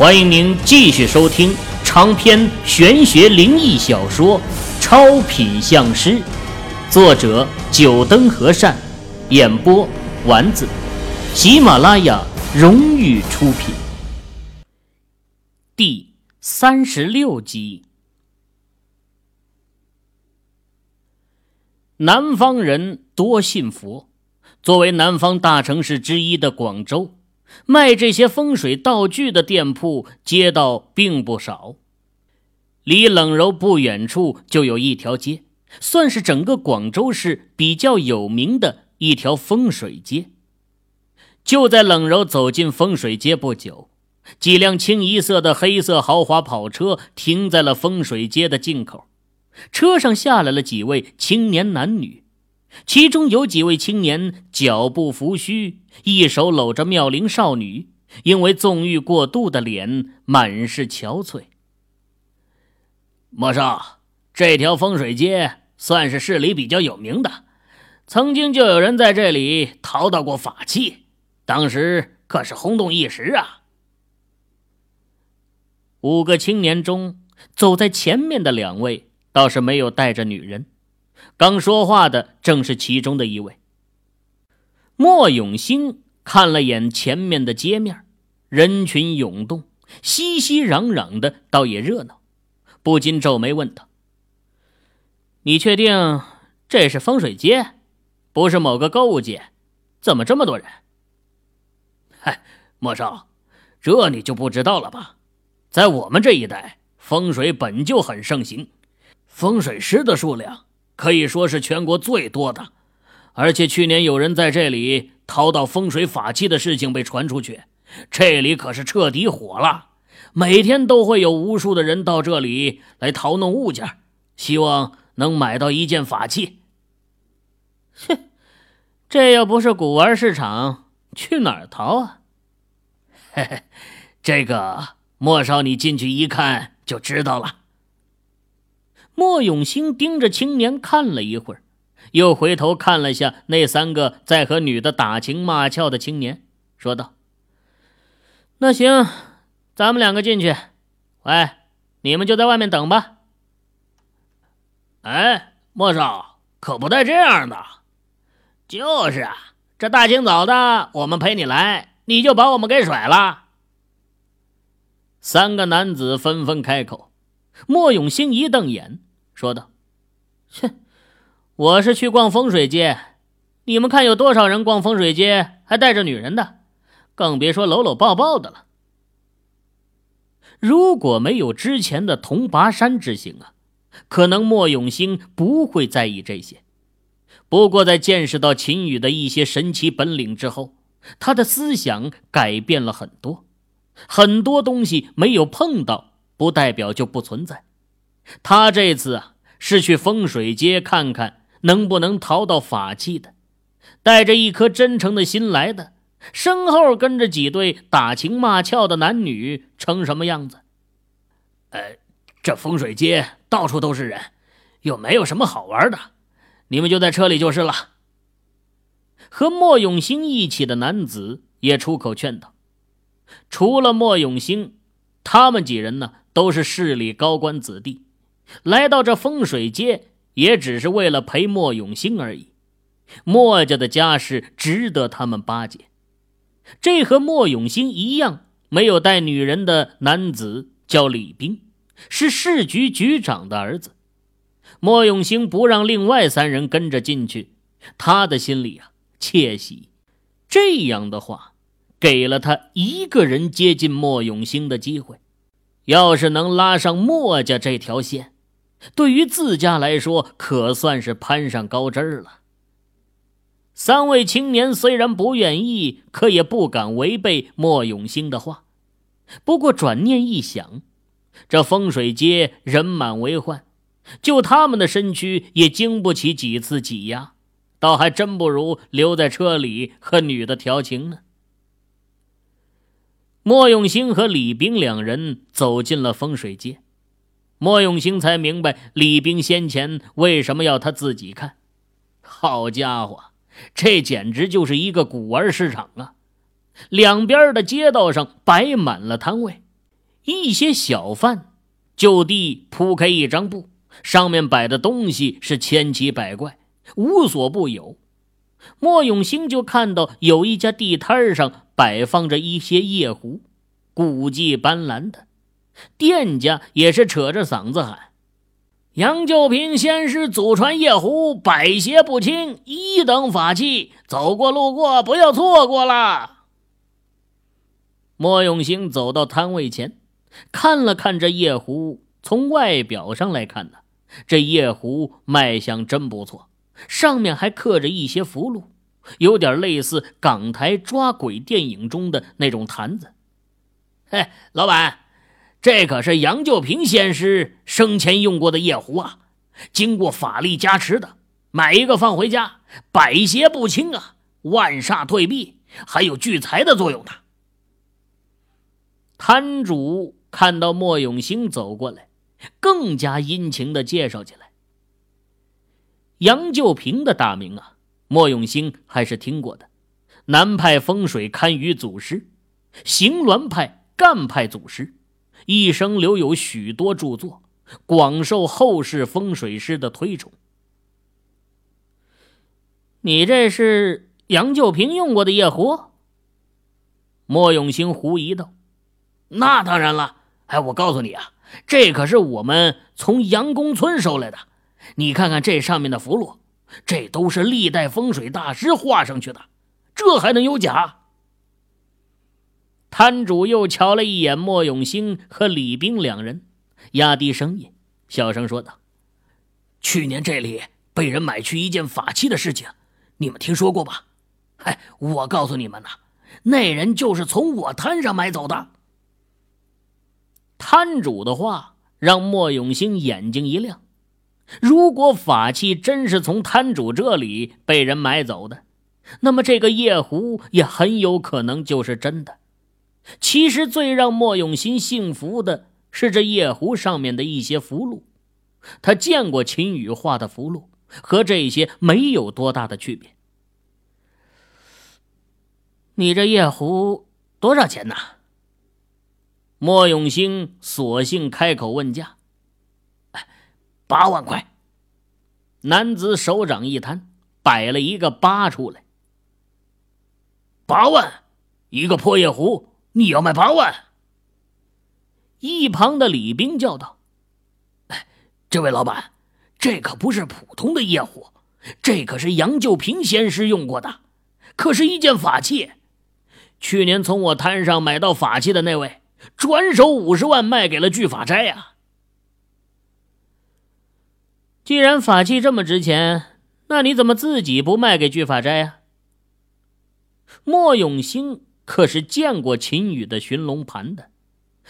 欢迎您继续收听长篇玄学灵异小说《超品相师》，作者：九灯和善，演播：丸子，喜马拉雅荣誉出品。第三十六集，南方人多信佛，作为南方大城市之一的广州。卖这些风水道具的店铺街道并不少，离冷柔不远处就有一条街，算是整个广州市比较有名的一条风水街。就在冷柔走进风水街不久，几辆清一色的黑色豪华跑车停在了风水街的进口，车上下来了几位青年男女。其中有几位青年脚步扶虚，一手搂着妙龄少女，因为纵欲过度的脸满是憔悴。莫少，这条风水街算是市里比较有名的，曾经就有人在这里淘到过法器，当时可是轰动一时啊。五个青年中，走在前面的两位倒是没有带着女人。刚说话的正是其中的一位。莫永兴看了眼前面的街面，人群涌动，熙熙攘攘的，倒也热闹，不禁皱眉问道：“你确定这是风水街，不是某个购物街？怎么这么多人？”“嗨，莫少，这你就不知道了吧？在我们这一带，风水本就很盛行，风水师的数量。”可以说是全国最多的，而且去年有人在这里淘到风水法器的事情被传出去，这里可是彻底火了。每天都会有无数的人到这里来淘弄物件，希望能买到一件法器。哼，这要不是古玩市场，去哪儿淘啊？嘿嘿，这个莫少你进去一看就知道了。莫永兴盯着青年看了一会儿，又回头看了下那三个在和女的打情骂俏的青年，说道：“那行，咱们两个进去。喂，你们就在外面等吧。”哎，莫少，可不带这样的。就是啊，这大清早的，我们陪你来，你就把我们给甩了。三个男子纷纷开口，莫永兴一瞪眼。说道：“切，我是去逛风水街，你们看有多少人逛风水街还带着女人的，更别说搂搂抱抱的了。如果没有之前的铜拔山之行啊，可能莫永兴不会在意这些。不过在见识到秦羽的一些神奇本领之后，他的思想改变了很多。很多东西没有碰到，不代表就不存在。”他这次啊，是去风水街看看能不能淘到法器的，带着一颗真诚的心来的，身后跟着几对打情骂俏的男女，成什么样子？呃，这风水街到处都是人，又没有什么好玩的，你们就在车里就是了。和莫永兴一起的男子也出口劝道：“除了莫永兴，他们几人呢，都是市里高官子弟。”来到这风水街，也只是为了陪莫永兴而已。莫家的家世值得他们巴结。这和莫永兴一样，没有带女人的男子叫李兵，是市局局长的儿子。莫永兴不让另外三人跟着进去，他的心里啊窃喜。这样的话，给了他一个人接近莫永兴的机会。要是能拉上莫家这条线，对于自家来说，可算是攀上高枝了。三位青年虽然不愿意，可也不敢违背莫永兴的话。不过转念一想，这风水街人满为患，就他们的身躯也经不起几次挤压，倒还真不如留在车里和女的调情呢。莫永兴和李冰两人走进了风水街。莫永兴才明白李冰先前为什么要他自己看。好家伙，这简直就是一个古玩市场啊！两边的街道上摆满了摊位，一些小贩就地铺开一张布，上面摆的东西是千奇百怪，无所不有。莫永兴就看到有一家地摊上摆放着一些夜壶，古迹斑斓的。店家也是扯着嗓子喊：“杨旧平先师祖传夜壶，百邪不侵，一等法器，走过路过不要错过了。”莫永兴走到摊位前，看了看这夜壶，从外表上来看呢，这夜壶卖相真不错。上面还刻着一些符箓，有点类似港台抓鬼电影中的那种坛子。嘿，老板，这可是杨旧平先师生前用过的夜壶啊，经过法力加持的，买一个放回家，百邪不侵啊，万煞退避，还有聚财的作用呢。摊主看到莫永兴走过来，更加殷勤的介绍起来。杨旧平的大名啊，莫永兴还是听过的。南派风水堪舆祖师，行鸾派干派祖师，一生留有许多著作，广受后世风水师的推崇。你这是杨旧平用过的夜壶？莫永兴狐疑道：“那当然了，哎，我告诉你啊，这可是我们从杨公村收来的。”你看看这上面的符箓，这都是历代风水大师画上去的，这还能有假？摊主又瞧了一眼莫永兴和李兵两人，压低声音，小声说道：“去年这里被人买去一件法器的事情，你们听说过吧？哎，我告诉你们呐，那人就是从我摊上买走的。”摊主的话让莫永兴眼睛一亮。如果法器真是从摊主这里被人买走的，那么这个夜壶也很有可能就是真的。其实最让莫永新信服的是这夜壶上面的一些符箓，他见过秦羽画的符箓，和这些没有多大的区别。你这夜壶多少钱呢？莫永兴索性开口问价。八万块。男子手掌一摊，摆了一个八出来。八万，一个破夜壶，你要卖八万？一旁的李兵叫道：“哎，这位老板，这可不是普通的夜壶，这可是杨旧平仙师用过的，可是一件法器。去年从我摊上买到法器的那位，转手五十万卖给了聚法斋呀。”既然法器这么值钱，那你怎么自己不卖给聚法斋呀？莫永兴可是见过秦羽的寻龙盘的，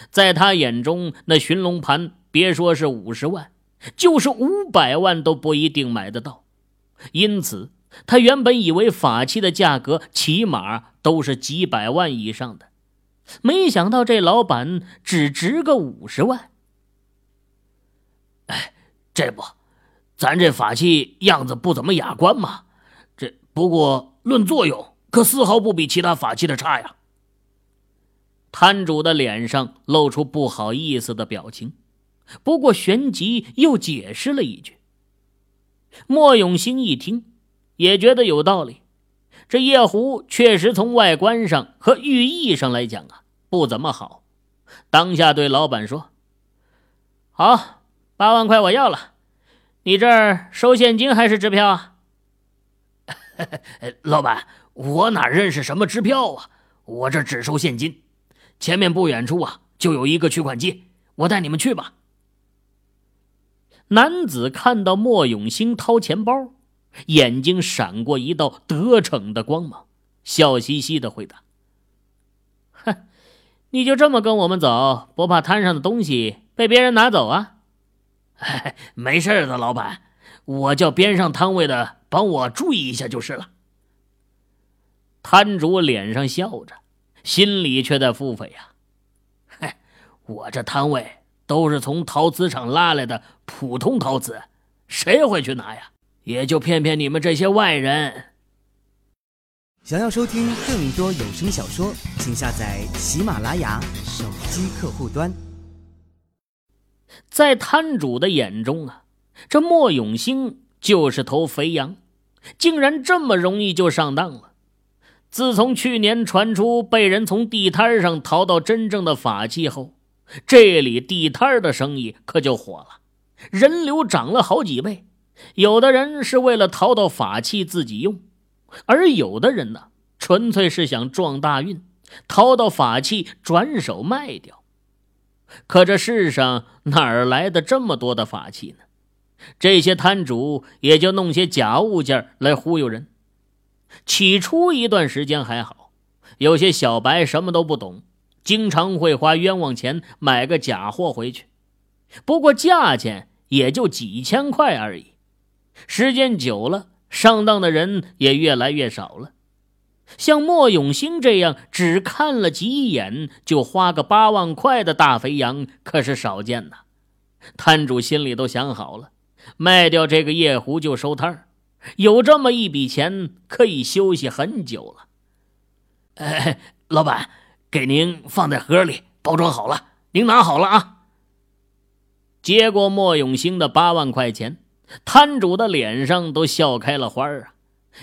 在他眼中，那寻龙盘别说是五十万，就是五百万都不一定买得到。因此，他原本以为法器的价格起码都是几百万以上的，没想到这老板只值个五十万。哎，这不。咱这法器样子不怎么雅观嘛，这不过论作用，可丝毫不比其他法器的差呀。摊主的脸上露出不好意思的表情，不过旋即又解释了一句。莫永兴一听，也觉得有道理。这夜壶确实从外观上和寓意上来讲啊，不怎么好。当下对老板说：“好，八万块我要了。”你这儿收现金还是支票啊？老板，我哪认识什么支票啊？我这只收现金。前面不远处啊，就有一个取款机，我带你们去吧。男子看到莫永兴掏钱包，眼睛闪过一道得逞的光芒，笑嘻嘻的回答：“哼，你就这么跟我们走，不怕摊上的东西被别人拿走啊？” 没事的，老板，我叫边上摊位的帮我注意一下就是了。摊主脸上笑着，心里却在腹诽呀：“嘿，我这摊位都是从陶瓷厂拉来的普通陶瓷，谁会去拿呀？也就骗骗你们这些外人。”想要收听更多有声小说，请下载喜马拉雅。手机客户端。在摊主的眼中啊，这莫永兴就是头肥羊，竟然这么容易就上当了。自从去年传出被人从地摊上淘到真正的法器后，这里地摊的生意可就火了，人流涨了好几倍。有的人是为了淘到法器自己用，而有的人呢，纯粹是想撞大运，淘到法器转手卖掉。可这世上哪儿来的这么多的法器呢？这些摊主也就弄些假物件来忽悠人。起初一段时间还好，有些小白什么都不懂，经常会花冤枉钱买个假货回去，不过价钱也就几千块而已。时间久了，上当的人也越来越少了。像莫永兴这样只看了几眼就花个八万块的大肥羊，可是少见呐。摊主心里都想好了，卖掉这个夜壶就收摊儿。有这么一笔钱，可以休息很久了。哎，老板，给您放在盒里，包装好了，您拿好了啊。接过莫永兴的八万块钱，摊主的脸上都笑开了花啊！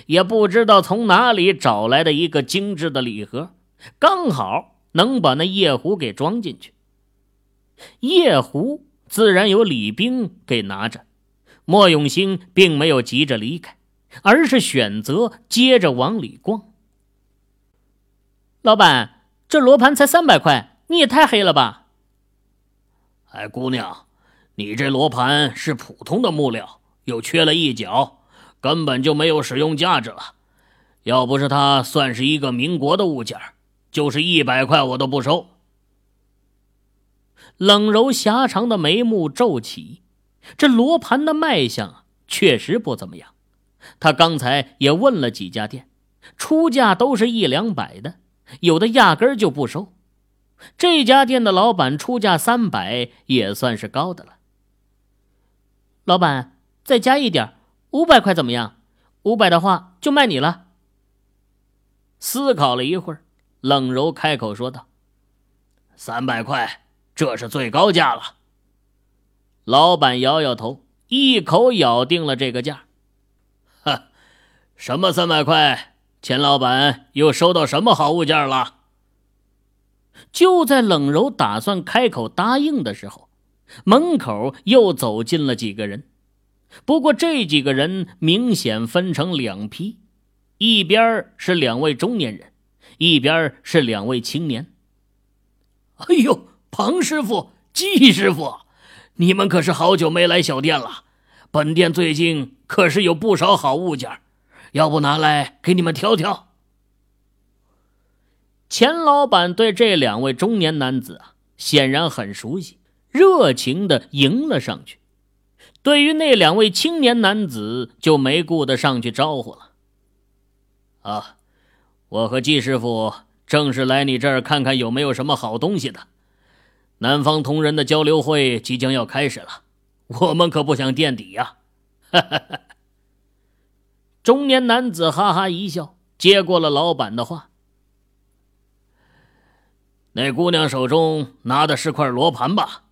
也不知道从哪里找来的一个精致的礼盒，刚好能把那夜壶给装进去。夜壶自然由李冰给拿着。莫永兴并没有急着离开，而是选择接着往里逛。老板，这罗盘才三百块，你也太黑了吧！哎，姑娘，你这罗盘是普通的木料，又缺了一角，根本就没有使用价值了。要不是它算是一个民国的物件，就是一百块我都不收。冷柔狭长的眉目皱起。这罗盘的卖相确实不怎么样，他刚才也问了几家店，出价都是一两百的，有的压根就不收。这家店的老板出价三百也算是高的了。老板，再加一点，五百块怎么样？五百的话就卖你了。思考了一会儿，冷柔开口说道：“三百块，这是最高价了。”老板摇摇头，一口咬定了这个价。哈，什么三百块？钱老板又收到什么好物件了？就在冷柔打算开口答应的时候，门口又走进了几个人。不过这几个人明显分成两批，一边是两位中年人，一边是两位青年。哎呦，庞师傅、季师傅！你们可是好久没来小店了，本店最近可是有不少好物件，要不拿来给你们挑挑？钱老板对这两位中年男子啊，显然很熟悉，热情的迎了上去。对于那两位青年男子，就没顾得上去招呼了。啊，我和季师傅正是来你这儿看看有没有什么好东西的。南方同仁的交流会即将要开始了，我们可不想垫底呀！哈哈哈。中年男子哈哈一笑，接过了老板的话：“那姑娘手中拿的是块罗盘吧？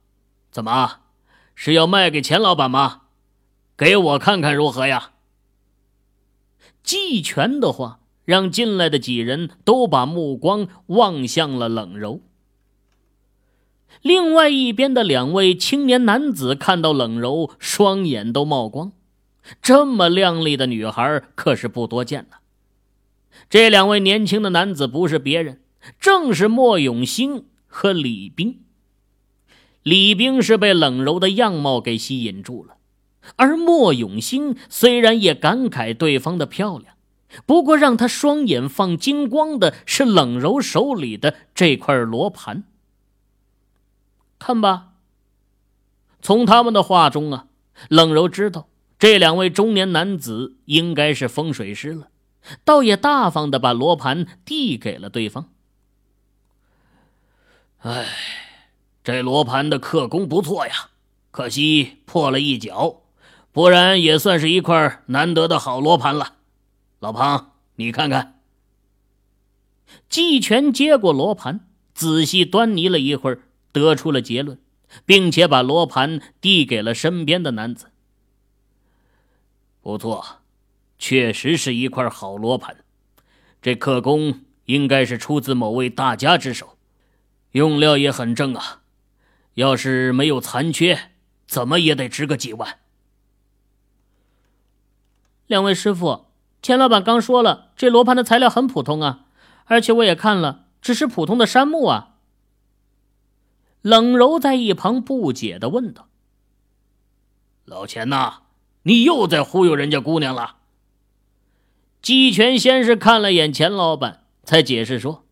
怎么，是要卖给钱老板吗？给我看看如何呀？”季全的话让进来的几人都把目光望向了冷柔。另外一边的两位青年男子看到冷柔，双眼都冒光。这么靓丽的女孩可是不多见的。这两位年轻的男子不是别人，正是莫永兴和李冰。李冰是被冷柔的样貌给吸引住了，而莫永兴虽然也感慨对方的漂亮，不过让他双眼放金光的是冷柔手里的这块罗盘。看吧，从他们的话中啊，冷柔知道这两位中年男子应该是风水师了，倒也大方的把罗盘递给了对方。哎，这罗盘的刻工不错呀，可惜破了一角，不然也算是一块难得的好罗盘了。老庞，你看看。季全接过罗盘。仔细端倪了一会儿，得出了结论，并且把罗盘递给了身边的男子。不错，确实是一块好罗盘。这刻工应该是出自某位大家之手，用料也很正啊。要是没有残缺，怎么也得值个几万。两位师傅，钱老板刚说了，这罗盘的材料很普通啊，而且我也看了，只是普通的杉木啊。冷柔在一旁不解的问道：“老钱呐，你又在忽悠人家姑娘了？”季全先是看了眼钱老板，才解释说：“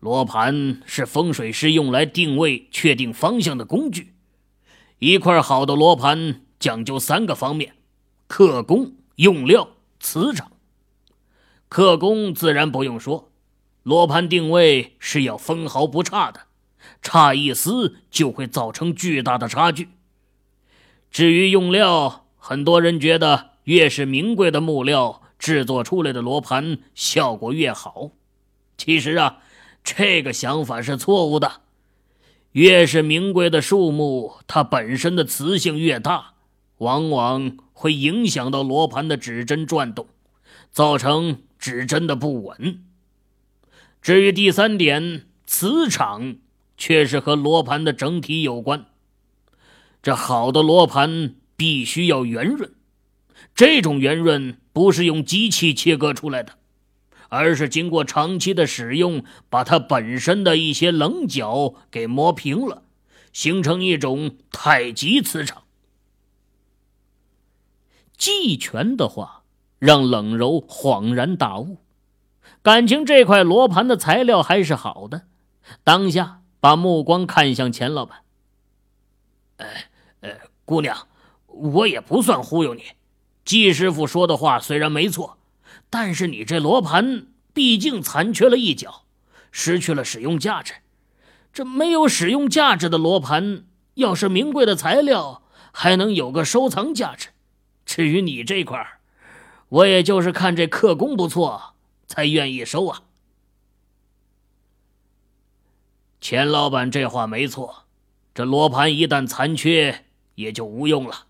罗盘是风水师用来定位、确定方向的工具，一块好的罗盘讲究三个方面。”刻工、用料、磁场。刻工自然不用说，罗盘定位是要分毫不差的，差一丝就会造成巨大的差距。至于用料，很多人觉得越是名贵的木料制作出来的罗盘效果越好，其实啊，这个想法是错误的。越是名贵的树木，它本身的磁性越大，往往。会影响到罗盘的指针转动，造成指针的不稳。至于第三点，磁场却是和罗盘的整体有关。这好的罗盘必须要圆润，这种圆润不是用机器切割出来的，而是经过长期的使用，把它本身的一些棱角给磨平了，形成一种太极磁场。季全的话让冷柔恍然大悟，感情这块罗盘的材料还是好的，当下把目光看向钱老板。哎，呃，姑娘，我也不算忽悠你。季师傅说的话虽然没错，但是你这罗盘毕竟残缺了一角，失去了使用价值。这没有使用价值的罗盘，要是名贵的材料，还能有个收藏价值。至于你这块，我也就是看这刻工不错，才愿意收啊。钱老板这话没错，这罗盘一旦残缺，也就无用了，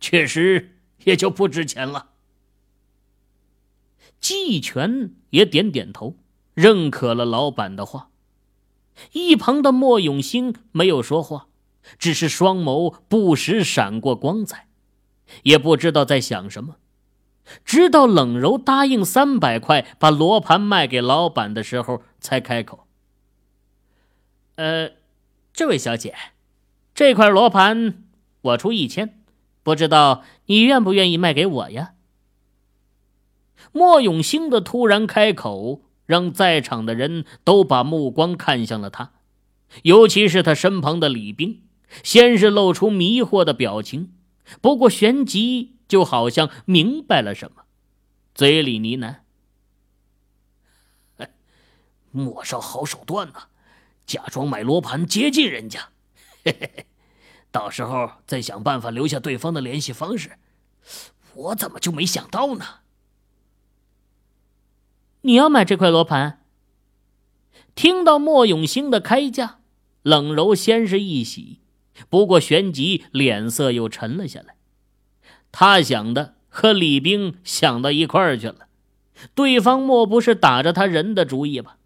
确实也就不值钱了。季全也点点头，认可了老板的话。一旁的莫永兴没有说话，只是双眸不时闪过光彩。也不知道在想什么，直到冷柔答应三百块把罗盘卖给老板的时候，才开口：“呃，这位小姐，这块罗盘我出一千，不知道你愿不愿意卖给我呀？”莫永兴的突然开口，让在场的人都把目光看向了他，尤其是他身旁的李兵，先是露出迷惑的表情。不过旋即就好像明白了什么，嘴里呢喃：“莫少好手段呐，假装买罗盘接近人家，嘿嘿嘿，到时候再想办法留下对方的联系方式。我怎么就没想到呢？”你要买这块罗盘？听到莫永兴的开价，冷柔先是一喜。不过，旋即脸色又沉了下来。他想的和李冰想到一块儿去了，对方莫不是打着他人的主意吧？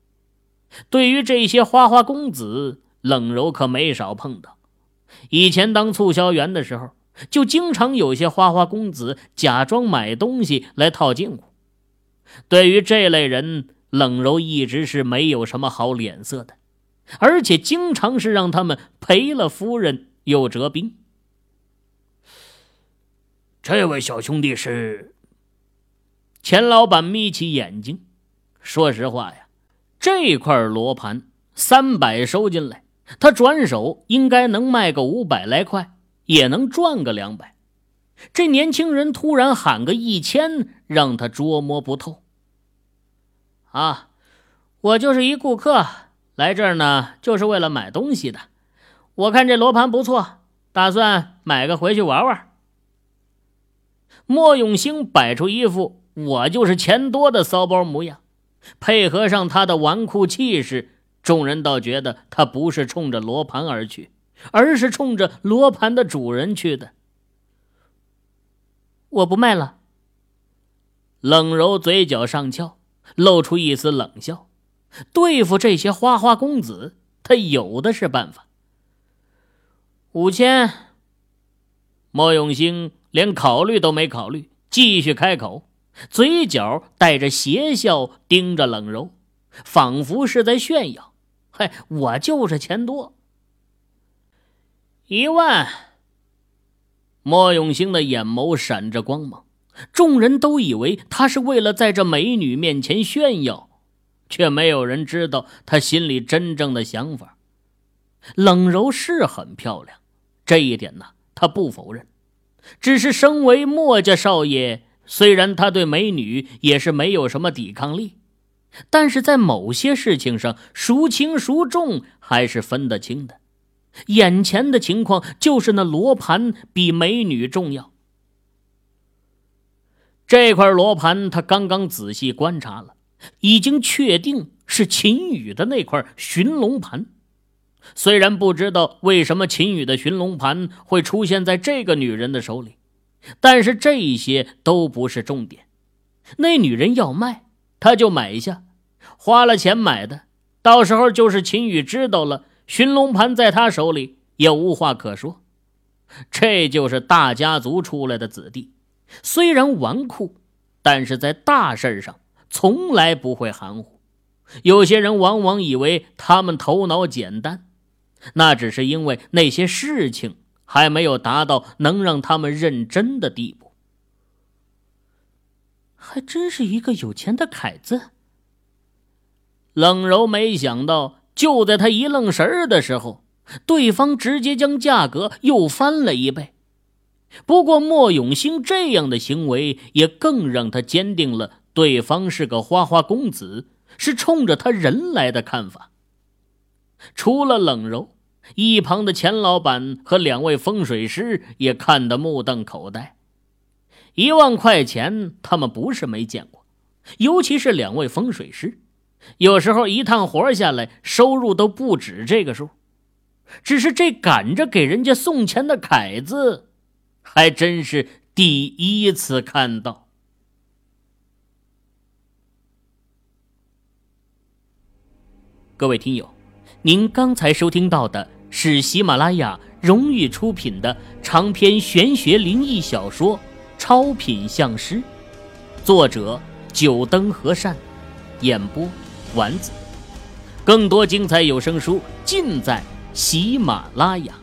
对于这些花花公子，冷柔可没少碰到。以前当促销员的时候，就经常有些花花公子假装买东西来套近乎。对于这类人，冷柔一直是没有什么好脸色的。而且经常是让他们赔了夫人又折兵。这位小兄弟是钱老板，眯起眼睛，说实话呀，这块罗盘三百收进来，他转手应该能卖个五百来块，也能赚个两百。这年轻人突然喊个一千，让他捉摸不透。啊，我就是一顾客。来这儿呢，就是为了买东西的。我看这罗盘不错，打算买个回去玩玩。莫永兴摆出一副我就是钱多的骚包模样，配合上他的纨绔气势，众人倒觉得他不是冲着罗盘而去，而是冲着罗盘的主人去的。我不卖了。冷柔嘴角上翘，露出一丝冷笑。对付这些花花公子，他有的是办法。五千。莫永兴连考虑都没考虑，继续开口，嘴角带着邪笑，盯着冷柔，仿佛是在炫耀：“嘿，我就是钱多。”一万。莫永兴的眼眸闪着光芒，众人都以为他是为了在这美女面前炫耀，却没有人知道他心里真正的想法。冷柔是很漂亮，这一点呢，他不否认。只是身为墨家少爷，虽然他对美女也是没有什么抵抗力，但是在某些事情上孰轻孰重还是分得清的。眼前的情况就是那罗盘比美女重要。这块罗盘他刚刚仔细观察了，已经确定是秦羽的那块寻龙盘。虽然不知道为什么秦羽的寻龙盘会出现在这个女人的手里，但是这些都不是重点。那女人要卖，他就买下，花了钱买的。到时候就是秦羽知道了。寻龙盘在他手里也无话可说，这就是大家族出来的子弟，虽然纨绔，但是在大事上从来不会含糊。有些人往往以为他们头脑简单，那只是因为那些事情还没有达到能让他们认真的地步。还真是一个有钱的凯子。冷柔没想到。就在他一愣神儿的时候，对方直接将价格又翻了一倍。不过莫永兴这样的行为也更让他坚定了对方是个花花公子，是冲着他人来的看法。除了冷柔，一旁的钱老板和两位风水师也看得目瞪口呆。一万块钱，他们不是没见过，尤其是两位风水师。有时候一趟活下来，收入都不止这个数。只是这赶着给人家送钱的凯子，还真是第一次看到。各位听友，您刚才收听到的是喜马拉雅荣誉出品的长篇玄学灵异小说《超品相师》，作者九灯和善，演播。丸子，更多精彩有声书尽在喜马拉雅。